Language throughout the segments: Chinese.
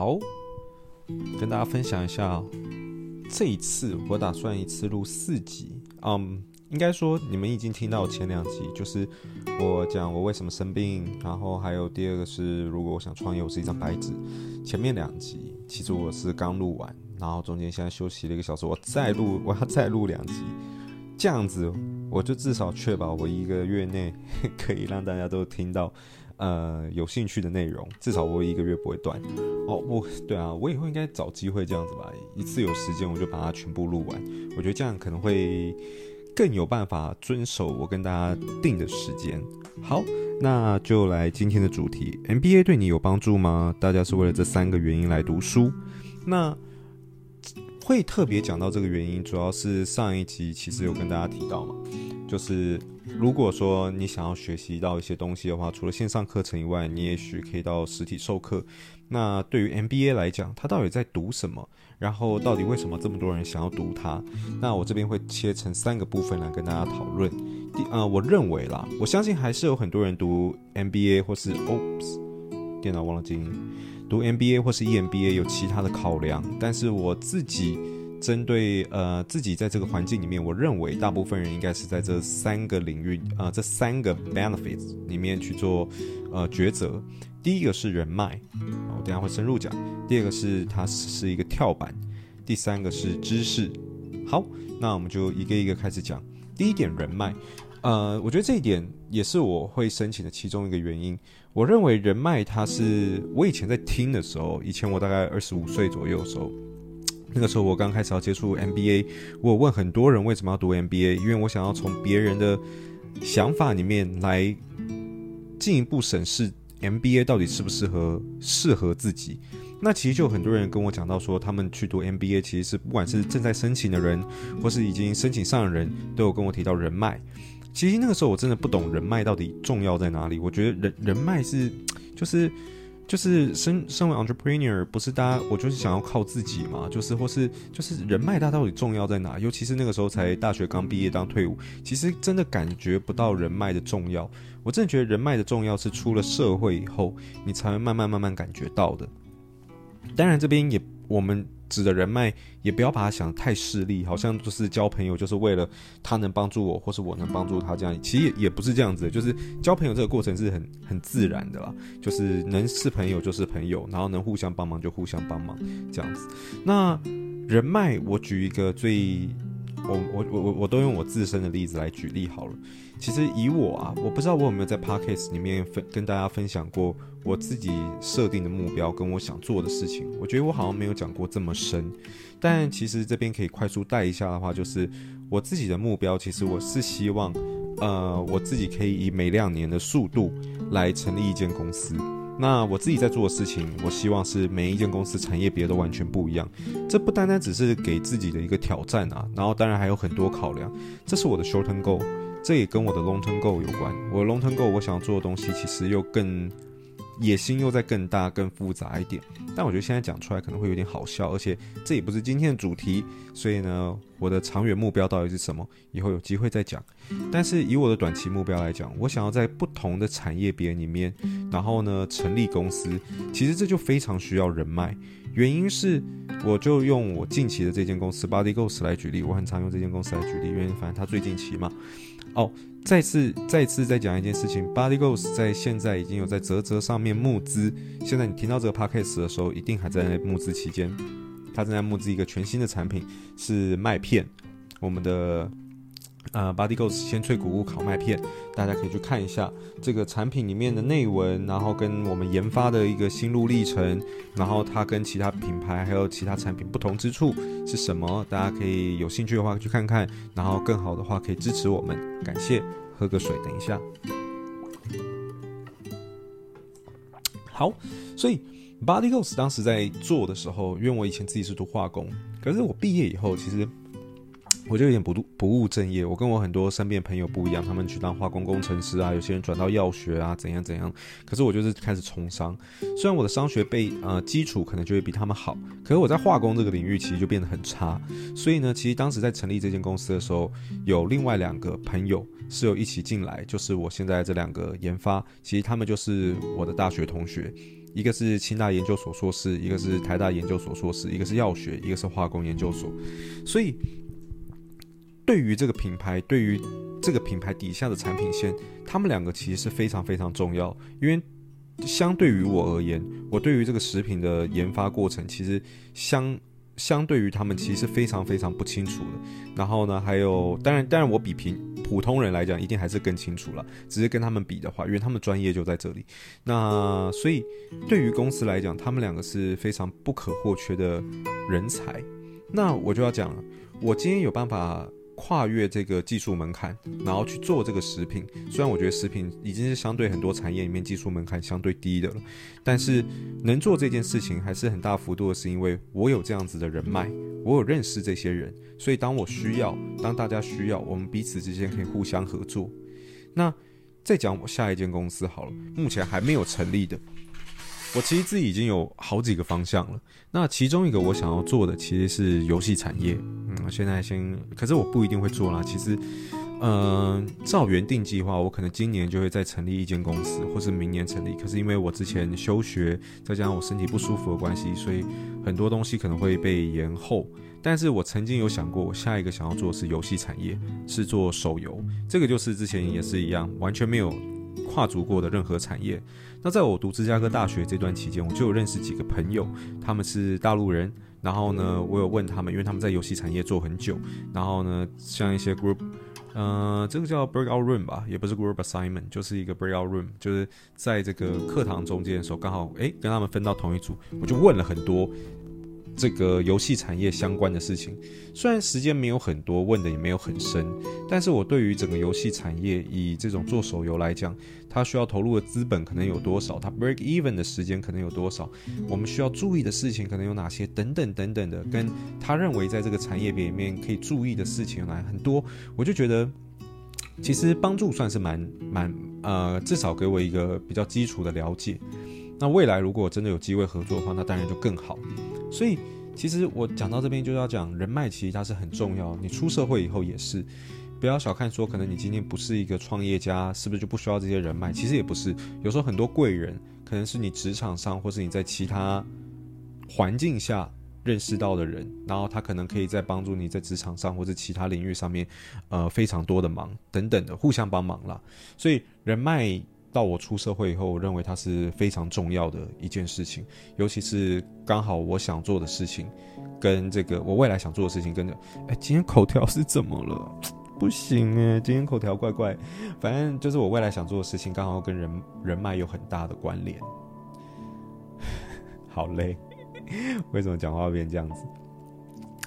好，跟大家分享一下，这一次我打算一次录四集。嗯，应该说你们已经听到前两集，就是我讲我为什么生病，然后还有第二个是如果我想创业，我是一张白纸。前面两集其实我是刚录完，然后中间现在休息了一个小时，我再录，我要再录两集，这样子我就至少确保我一个月内可以让大家都听到。呃，有兴趣的内容，至少我一个月不会断。哦，我对啊，我以后应该找机会这样子吧，一次有时间我就把它全部录完。我觉得这样可能会更有办法遵守我跟大家定的时间。好，那就来今天的主题：MBA 对你有帮助吗？大家是为了这三个原因来读书。那会特别讲到这个原因，主要是上一集其实有跟大家提到嘛。就是如果说你想要学习到一些东西的话，除了线上课程以外，你也许可以到实体授课。那对于 MBA 来讲，它到底在读什么？然后到底为什么这么多人想要读它？那我这边会切成三个部分来跟大家讨论。第，呃，我认为啦，我相信还是有很多人读 MBA 或是 Oops，电脑忘了静音，读 MBA 或是 EMBA 有其他的考量，但是我自己。针对呃自己在这个环境里面，我认为大部分人应该是在这三个领域、呃，这三个 benefits 里面去做呃抉择。第一个是人脉，我等下会深入讲；第二个是它是一个跳板；第三个是知识。好，那我们就一个一个开始讲。第一点，人脉，呃，我觉得这一点也是我会申请的其中一个原因。我认为人脉它是我以前在听的时候，以前我大概二十五岁左右的时候。那个时候我刚开始要接触 MBA，我问很多人为什么要读 MBA，因为我想要从别人的想法里面来进一步审视 MBA 到底适不适合适合自己。那其实就很多人跟我讲到说，他们去读 MBA 其实是不管是正在申请的人，或是已经申请上的人，都有跟我提到人脉。其实那个时候我真的不懂人脉到底重要在哪里。我觉得人人脉是就是。就是身身为 entrepreneur，不是大家，我就是想要靠自己嘛，就是或是就是人脉，它到底重要在哪？尤其是那个时候才大学刚毕业，当退伍，其实真的感觉不到人脉的重要。我真的觉得人脉的重要是出了社会以后，你才会慢慢慢慢感觉到的。当然，这边也我们。指的人脉也不要把它想太势利，好像就是交朋友就是为了他能帮助我，或是我能帮助他这样。其实也也不是这样子的，就是交朋友这个过程是很很自然的啦，就是能是朋友就是朋友，然后能互相帮忙就互相帮忙这样子。那人脉，我举一个最，我我我我我都用我自身的例子来举例好了。其实以我啊，我不知道我有没有在 Podcast 里面分跟大家分享过我自己设定的目标跟我想做的事情。我觉得我好像没有讲过这么深，但其实这边可以快速带一下的话，就是我自己的目标，其实我是希望，呃，我自己可以以每两年的速度来成立一间公司。那我自己在做的事情，我希望是每一间公司产业别都完全不一样。这不单单只是给自己的一个挑战啊，然后当然还有很多考量。这是我的 short term goal。这也跟我的 long term goal 有关。我的 long term goal，我想要做的东西其实又更野心又再更大、更复杂一点。但我觉得现在讲出来可能会有点好笑，而且这也不是今天的主题。所以呢，我的长远目标到底是什么？以后有机会再讲。但是以我的短期目标来讲，我想要在不同的产业别里面，然后呢，成立公司。其实这就非常需要人脉。原因是，我就用我近期的这间公司 Body Ghost 来举例。我很常用这间公司来举例，因为反正它最近期嘛。哦，再次再次再讲一件事情，Bodygoes 在现在已经有在泽泽上面募资。现在你听到这个 podcast 的时候，一定还在募资期间。他正在募资一个全新的产品，是麦片，我们的。呃，Bodygoes 鲜脆谷物烤麦片，大家可以去看一下这个产品里面的内文，然后跟我们研发的一个心路历程，然后它跟其他品牌还有其他产品不同之处是什么？大家可以有兴趣的话去看看，然后更好的话可以支持我们，感谢。喝个水，等一下。好，所以 Bodygoes 当时在做的时候，因为我以前自己是读化工，可是我毕业以后其实。我就有点不不务正业。我跟我很多身边朋友不一样，他们去当化工工程师啊，有些人转到药学啊，怎样怎样。可是我就是开始从商，虽然我的商学背呃基础可能就会比他们好，可是我在化工这个领域其实就变得很差。所以呢，其实当时在成立这间公司的时候，有另外两个朋友是有一起进来，就是我现在这两个研发，其实他们就是我的大学同学。一个是清大研究所硕士，一个是台大研究所硕士，一个是药学，一个是化工研究所。所以，对于这个品牌，对于这个品牌底下的产品线，他们两个其实是非常非常重要。因为相对于我而言，我对于这个食品的研发过程，其实相。相对于他们，其实是非常非常不清楚的。然后呢，还有，当然，当然，我比平普通人来讲，一定还是更清楚了。只是跟他们比的话，因为他们专业就在这里。那所以，对于公司来讲，他们两个是非常不可或缺的人才。那我就要讲了，我今天有办法。跨越这个技术门槛，然后去做这个食品。虽然我觉得食品已经是相对很多产业里面技术门槛相对低的了，但是能做这件事情还是很大幅度的，是因为我有这样子的人脉，我有认识这些人，所以当我需要，当大家需要，我们彼此之间可以互相合作。那再讲我下一间公司好了，目前还没有成立的。我其实自己已经有好几个方向了，那其中一个我想要做的其实是游戏产业。嗯，现在先，可是我不一定会做啦。其实，嗯、照原定计划，我可能今年就会再成立一间公司，或是明年成立。可是因为我之前休学，再加上我身体不舒服的关系，所以很多东西可能会被延后。但是我曾经有想过，我下一个想要做的是游戏产业，是做手游。这个就是之前也是一样，完全没有跨足过的任何产业。那在我读芝加哥大学这段期间，我就有认识几个朋友，他们是大陆人。然后呢，我有问他们，因为他们在游戏产业做很久。然后呢，像一些 group，呃，这个叫 breakout room 吧，也不是 group assignment，就是一个 breakout room，就是在这个课堂中间的时候，刚好诶跟他们分到同一组，我就问了很多。这个游戏产业相关的事情，虽然时间没有很多，问的也没有很深，但是我对于整个游戏产业，以这种做手游来讲，它需要投入的资本可能有多少，它 break even 的时间可能有多少，我们需要注意的事情可能有哪些，等等等等的，跟他认为在这个产业里面可以注意的事情来很多，我就觉得其实帮助算是蛮蛮呃，至少给我一个比较基础的了解。那未来如果真的有机会合作的话，那当然就更好。所以，其实我讲到这边就要讲人脉，其实它是很重要。你出社会以后也是，不要小看说，可能你今天不是一个创业家，是不是就不需要这些人脉？其实也不是，有时候很多贵人，可能是你职场上或是你在其他环境下认识到的人，然后他可能可以在帮助你在职场上或者其他领域上面，呃，非常多的忙等等的，互相帮忙啦。所以人脉。到我出社会以后，我认为它是非常重要的一件事情，尤其是刚好我想做的事情，跟这个我未来想做的事情跟着，哎，今天口条是怎么了？不行哎，今天口条怪怪，反正就是我未来想做的事情刚好跟人人脉有很大的关联。好嘞，为什么讲话变这样子？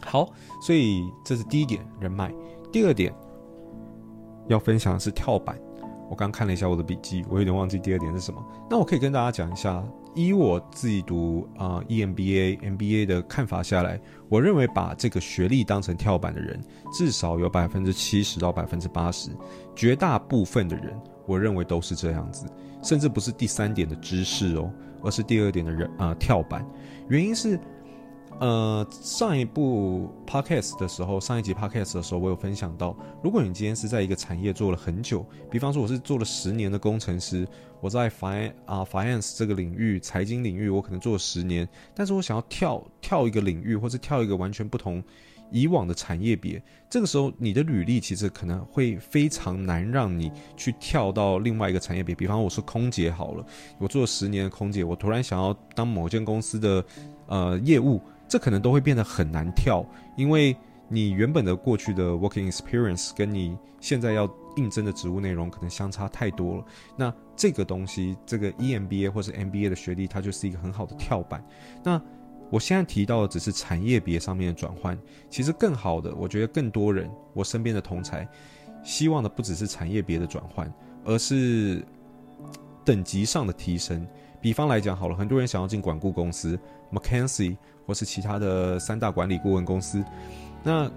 好，所以这是第一点人脉，第二点要分享的是跳板。我刚看了一下我的笔记，我有点忘记第二点是什么。那我可以跟大家讲一下，以我自己读啊、EMBA、MBA 的看法下来，我认为把这个学历当成跳板的人，至少有百分之七十到百分之八十，绝大部分的人，我认为都是这样子，甚至不是第三点的知识哦，而是第二点的人啊、跳板。原因是。呃，上一部 podcast 的时候，上一集 podcast 的时候，我有分享到，如果你今天是在一个产业做了很久，比方说我是做了十年的工程师，我在 fin 啊 finance 这个领域，财经领域，我可能做了十年，但是我想要跳跳一个领域，或是跳一个完全不同以往的产业别，这个时候你的履历其实可能会非常难让你去跳到另外一个产业别。比方我是空姐好了，我做了十年的空姐，我突然想要当某间公司的呃业务。这可能都会变得很难跳，因为你原本的过去的 working experience 跟你现在要应征的职务内容可能相差太多了。那这个东西，这个 EMBA 或是 MBA 的学历，它就是一个很好的跳板。那我现在提到的只是产业别上面的转换，其实更好的，我觉得更多人，我身边的同才，希望的不只是产业别的转换，而是等级上的提升。比方来讲，好了，很多人想要进管顾公司，McKinsey。或是其他的三大管理顾问公司，那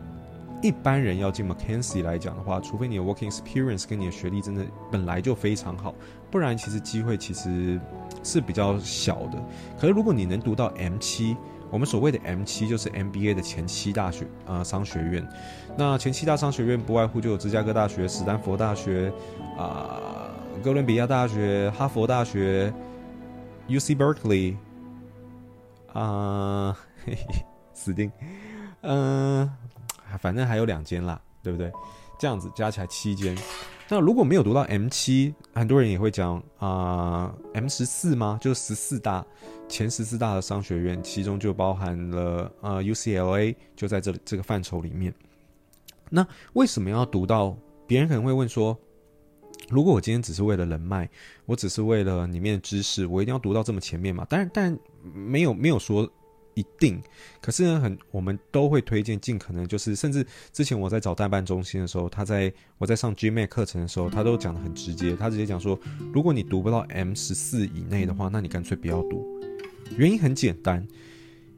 一般人要进 McKinsey 来讲的话，除非你的 working experience 跟你的学历真的本来就非常好，不然其实机会其实是比较小的。可是如果你能读到 M 七，我们所谓的 M 七就是 MBA 的前七大学呃商学院，那前七大商学院不外乎就有芝加哥大学、史丹佛大学啊、哥伦比亚大学、哈佛大学、UC Berkeley 啊，嘿嘿，死定，嗯、呃。反正还有两间啦，对不对？这样子加起来七间。那如果没有读到 M 七，很多人也会讲啊、M 十四吗？就是十四大前十四大的商学院，其中就包含了呃 UCLA，就在这这个范畴里面。那为什么要读到？别人可能会问说，如果我今天只是为了人脉，我只是为了里面的知识，我一定要读到这么前面吗？当然，但没有没有说。一定，可是呢，很我们都会推荐尽可能就是，甚至之前我在找代办中心的时候，他在我在上 GMAT 课程的时候，他都讲的很直接，他直接讲说，如果你读不到 M 十四以内的话，那你干脆不要读。原因很简单，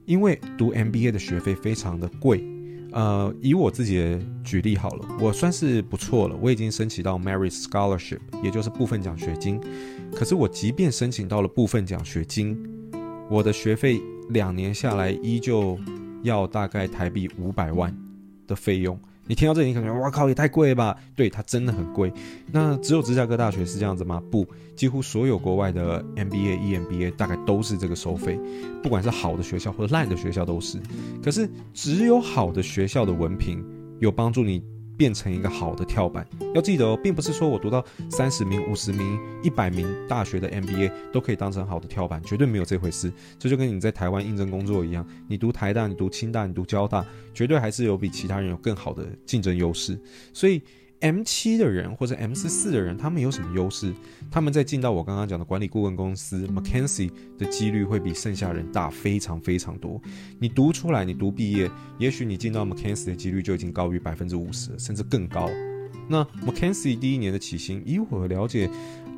因为读 MBA 的学费非常的贵。呃，以我自己的举例好了，我算是不错了，我已经申请到 Merit Scholarship，也就是部分奖学金。可是我即便申请到了部分奖学金，我的学费。两年下来，依旧要大概台币五百万的费用。你听到这里，你可能哇靠，也太贵了吧？对，它真的很贵。那只有芝加哥大学是这样子吗？不，几乎所有国外的 MBA、EMBA 大概都是这个收费，不管是好的学校或者烂的学校都是。可是，只有好的学校的文凭有帮助你。变成一个好的跳板，要记得哦，并不是说我读到三十名、五十名、一百名大学的 MBA 都可以当成好的跳板，绝对没有这回事。这就跟你在台湾应征工作一样，你读台大、你读清大、你读交大，绝对还是有比其他人有更好的竞争优势。所以。M 七的人或者 M 四四的人，他们有什么优势？他们在进到我刚刚讲的管理顾问公司 McKinsey 的几率会比剩下人大非常非常多。你读出来，你读毕业，也许你进到 McKinsey 的几率就已经高于百分之五十，甚至更高。那 McKinsey 第一年的起薪，以我了解，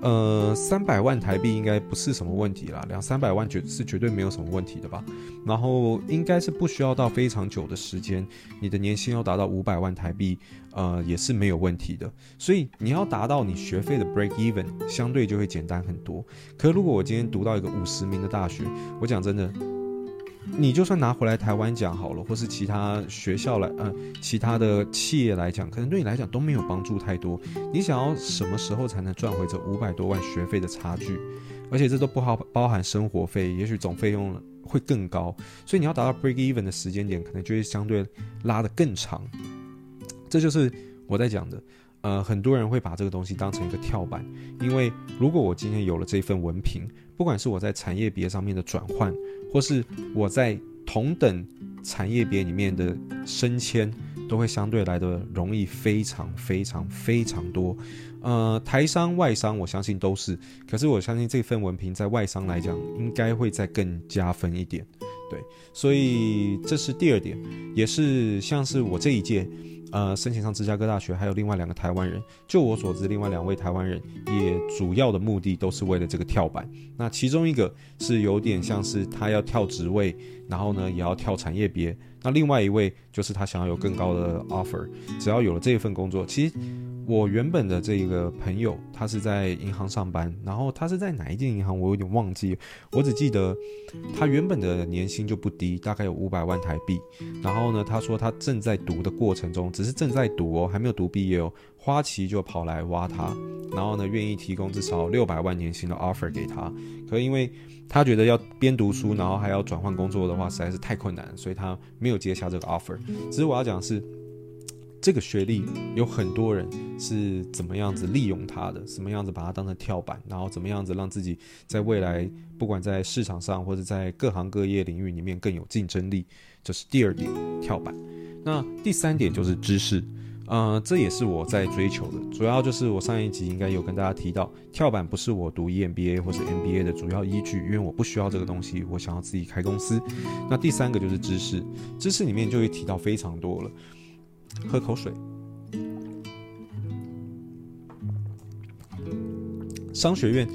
呃，三百万台币应该不是什么问题啦，两三百万绝是绝对没有什么问题的吧。然后应该是不需要到非常久的时间，你的年薪要达到五百万台币，呃，也是没有问题的。所以你要达到你学费的 break even，相对就会简单很多。可如果我今天读到一个五十名的大学，我讲真的。你就算拿回来台湾讲好了，或是其他学校来，呃，其他的企业来讲，可能对你来讲都没有帮助太多。你想要什么时候才能赚回这五百多万学费的差距？而且这都不好包含生活费，也许总费用会更高。所以你要达到 break even 的时间点，可能就会相对拉得更长。这就是我在讲的。呃，很多人会把这个东西当成一个跳板，因为如果我今天有了这份文凭，不管是我在产业别上面的转换，或是我在同等产业别里面的升迁，都会相对来的容易非常非常非常多。呃，台商、外商，我相信都是。可是我相信这份文凭在外商来讲，应该会再更加分一点。对，所以这是第二点，也是像是我这一届。呃，申请上芝加哥大学还有另外两个台湾人，就我所知，另外两位台湾人也主要的目的都是为了这个跳板。那其中一个是有点像是他要跳职位，然后呢也要跳产业别。那另外一位就是他想要有更高的 offer，只要有了这一份工作，其实我原本的这个朋友他是在银行上班，然后他是在哪一间银行我有点忘记，我只记得他原本的年薪就不低，大概有五百万台币。然后呢，他说他正在读的过程中。只是正在读哦，还没有读毕业哦。花旗就跑来挖他，然后呢，愿意提供至少六百万年薪的 offer 给他。可因为他觉得要边读书，然后还要转换工作的话，实在是太困难，所以他没有接下这个 offer。只是我要讲的是，这个学历有很多人是怎么样子利用它的，什么样子把它当成跳板，然后怎么样子让自己在未来不管在市场上或者在各行各业领域里面更有竞争力，这是第二点跳板。那第三点就是知识，呃，这也是我在追求的。主要就是我上一集应该有跟大家提到，跳板不是我读 EMBA 或是 MBA 的主要依据，因为我不需要这个东西，我想要自己开公司。那第三个就是知识，知识里面就会提到非常多了。喝口水。商学院，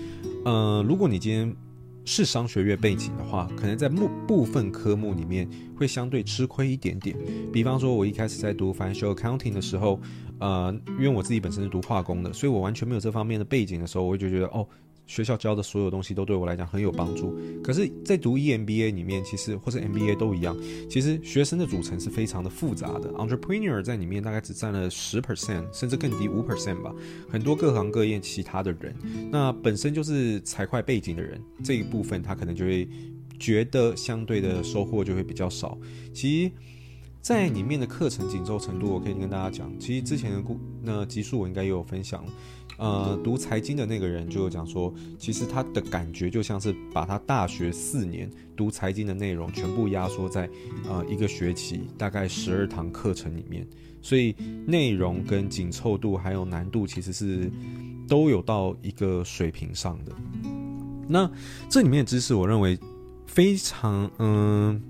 呃，如果你今天是商学院背景的话，可能在目部分科目里面会相对吃亏一点点。比方说，我一开始在读 financial accounting 的时候，呃，因为我自己本身是读化工的，所以我完全没有这方面的背景的时候，我就觉得哦。学校教的所有东西都对我来讲很有帮助，可是，在读 EMBA 里面，其实或者 MBA 都一样，其实学生的组成是非常的复杂的。Entrepreneur 在里面大概只占了十 percent，甚至更低五 percent 吧。很多各行各业其他的人，那本身就是财会背景的人，这一部分他可能就会觉得相对的收获就会比较少。其实，在里面的课程紧凑程度，我可以跟大家讲，其实之前的故那集数我应该也有分享。呃，读财经的那个人就有讲说，其实他的感觉就像是把他大学四年读财经的内容全部压缩在呃一个学期大概十二堂课程里面，所以内容跟紧凑度还有难度其实是都有到一个水平上的。那这里面的知识，我认为非常嗯。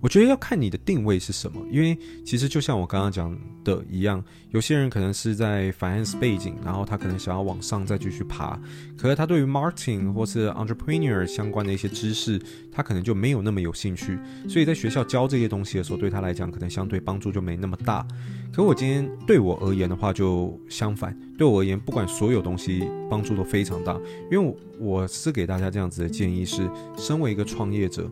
我觉得要看你的定位是什么，因为其实就像我刚刚讲的一样，有些人可能是在 finance 背景，然后他可能想要往上再继续爬，可是他对于 marketing 或是 entrepreneur 相关的一些知识，他可能就没有那么有兴趣，所以在学校教这些东西的时候，对他来讲可能相对帮助就没那么大。可我今天对我而言的话，就相反。对我而言，不管所有东西帮助都非常大。因为我是给大家这样子的建议是：身为一个创业者，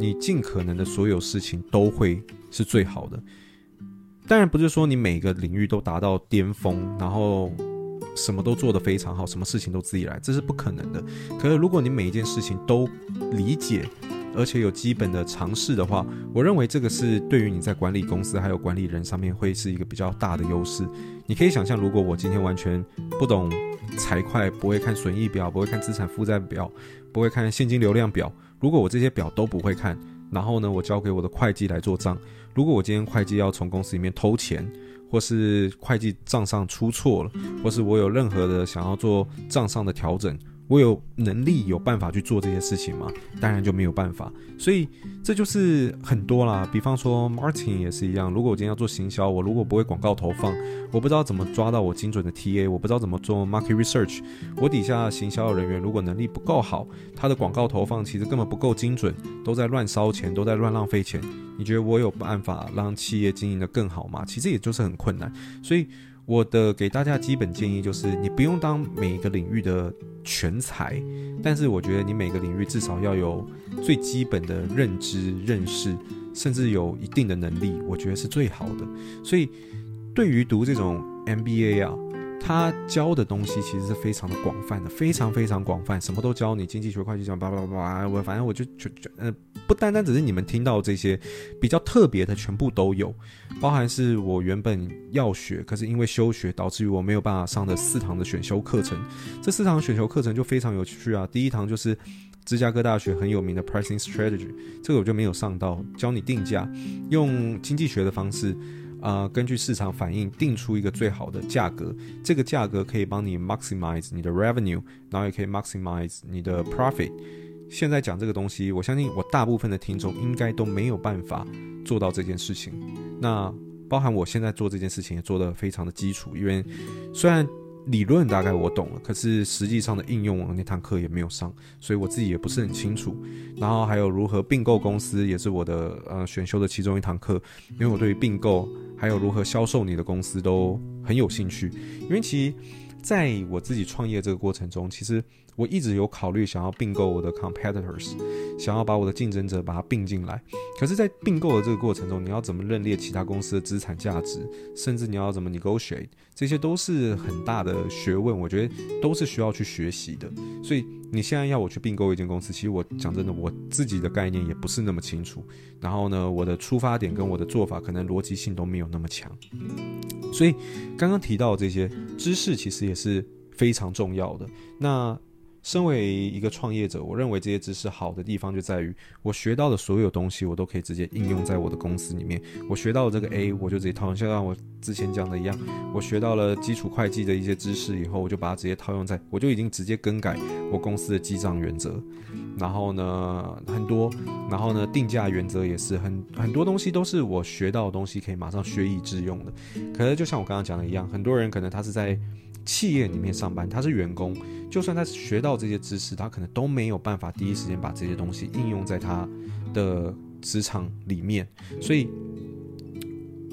你尽可能的所有事情都会是最好的。当然不是说你每个领域都达到巅峰，然后什么都做得非常好，什么事情都自己来，这是不可能的。可是如果你每一件事情都理解，而且有基本的常识的话，我认为这个是对于你在管理公司还有管理人上面会是一个比较大的优势。你可以想象，如果我今天完全不懂财会，不会看损益表，不会看资产负债表，不会看现金流量表，如果我这些表都不会看，然后呢，我交给我的会计来做账，如果我今天会计要从公司里面偷钱，或是会计账上出错了，或是我有任何的想要做账上的调整。我有能力有办法去做这些事情吗？当然就没有办法，所以这就是很多啦。比方说，Martin 也是一样。如果我今天要做行销，我如果不会广告投放，我不知道怎么抓到我精准的 TA，我不知道怎么做 market research，我底下行销的人员如果能力不够好，他的广告投放其实根本不够精准，都在乱烧钱，都在乱浪费钱。你觉得我有办法让企业经营得更好吗？其实也就是很困难，所以。我的给大家基本建议就是，你不用当每一个领域的全才，但是我觉得你每个领域至少要有最基本的认知、认识，甚至有一定的能力，我觉得是最好的。所以，对于读这种 MBA 啊。他教的东西其实是非常的广泛的，非常非常广泛，什么都教你，经济学、会计讲，叭叭叭，我反正我就就就呃，不单单只是你们听到这些比较特别的，全部都有，包含是我原本要学，可是因为休学导致于我没有办法上的四堂的选修课程。这四堂选修课程就非常有趣啊，第一堂就是芝加哥大学很有名的 Pricing Strategy，这个我就没有上到，教你定价，用经济学的方式。啊、呃，根据市场反应定出一个最好的价格，这个价格可以帮你 maximize 你的 revenue，然后也可以 maximize 你的 profit。现在讲这个东西，我相信我大部分的听众应该都没有办法做到这件事情。那包含我现在做这件事情也做得非常的基础，因为虽然。理论大概我懂了，可是实际上的应用那堂课也没有上，所以我自己也不是很清楚。然后还有如何并购公司，也是我的呃选修的其中一堂课，因为我对于并购还有如何销售你的公司都很有兴趣。因为其实在我自己创业这个过程中，其实。我一直有考虑想要并购我的 competitors，想要把我的竞争者把它并进来。可是，在并购的这个过程中，你要怎么认列其他公司的资产价值，甚至你要怎么 negotiate，这些都是很大的学问。我觉得都是需要去学习的。所以，你现在要我去并购一间公司，其实我讲真的，我自己的概念也不是那么清楚。然后呢，我的出发点跟我的做法可能逻辑性都没有那么强。所以，刚刚提到的这些知识，其实也是非常重要的。那身为一个创业者，我认为这些知识好的地方就在于，我学到的所有东西，我都可以直接应用在我的公司里面。我学到了这个 A，我就直接套用，像像我之前讲的一样，我学到了基础会计的一些知识以后，我就把它直接套用在，我就已经直接更改我公司的记账原则。然后呢，很多，然后呢，定价原则也是很很多东西都是我学到的东西，可以马上学以致用的。可是就像我刚刚讲的一样，很多人可能他是在。企业里面上班，他是员工，就算他学到这些知识，他可能都没有办法第一时间把这些东西应用在他的职场里面。所以，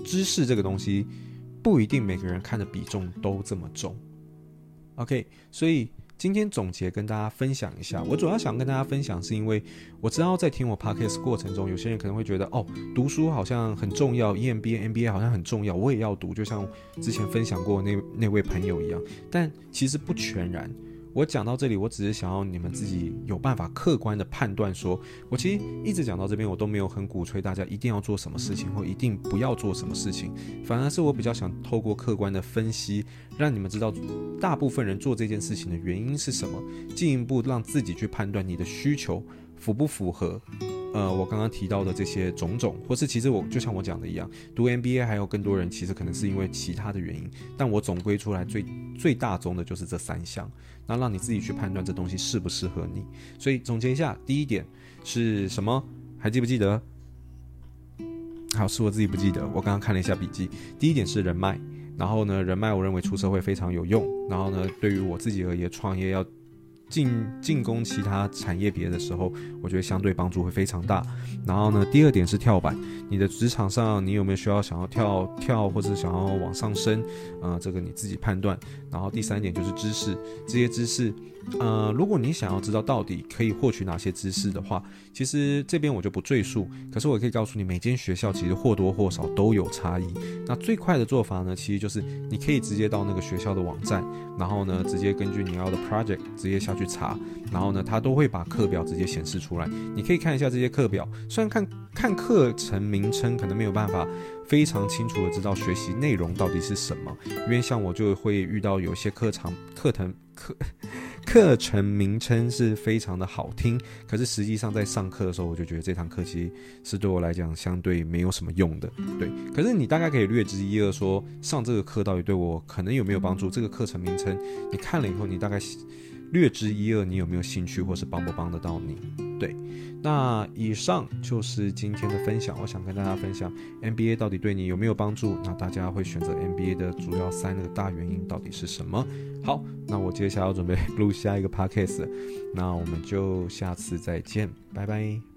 知识这个东西不一定每个人看的比重都这么重。OK，所以。今天总结跟大家分享一下，我主要想跟大家分享，是因为我知道在听我 podcast 过程中，有些人可能会觉得，哦，读书好像很重要，EMBA、MBA 好像很重要，我也要读，就像之前分享过那那位朋友一样，但其实不全然。我讲到这里，我只是想要你们自己有办法客观的判断。说，我其实一直讲到这边，我都没有很鼓吹大家一定要做什么事情，或一定不要做什么事情。反而是我比较想透过客观的分析，让你们知道大部分人做这件事情的原因是什么，进一步让自己去判断你的需求符不符合。呃，我刚刚提到的这些种种，或是其实我就像我讲的一样，读 MBA 还有更多人其实可能是因为其他的原因，但我总归出来最最大宗的就是这三项，那让你自己去判断这东西适不适合你。所以总结一下，第一点是什么？还记不记得？好，是我自己不记得，我刚刚看了一下笔记。第一点是人脉，然后呢，人脉我认为出社会非常有用，然后呢，对于我自己而言，创业要。进进攻其他产业别的时候，我觉得相对帮助会非常大。然后呢，第二点是跳板，你的职场上你有没有需要想要跳跳或者想要往上升？呃，这个你自己判断。然后第三点就是知识，这些知识。呃，如果你想要知道到底可以获取哪些知识的话，其实这边我就不赘述。可是我可以告诉你，每间学校其实或多或少都有差异。那最快的做法呢，其实就是你可以直接到那个学校的网站，然后呢，直接根据你要的 project 直接下去查，然后呢，它都会把课表直接显示出来。你可以看一下这些课表，虽然看看课程名称可能没有办法非常清楚的知道学习内容到底是什么，因为像我就会遇到有些课程课程课。课程名称是非常的好听，可是实际上在上课的时候，我就觉得这堂课其实是对我来讲相对没有什么用的。对，可是你大概可以略知一二，说上这个课到底对我可能有没有帮助？这个课程名称你看了以后，你大概略知一二，你有没有兴趣，或是帮不帮得到你？对，那以上就是今天的分享。我想跟大家分享，NBA 到底对你有没有帮助？那大家会选择 NBA 的主要三个大原因到底是什么？好，那我接下来要准备录下一个 podcast，那我们就下次再见，拜拜。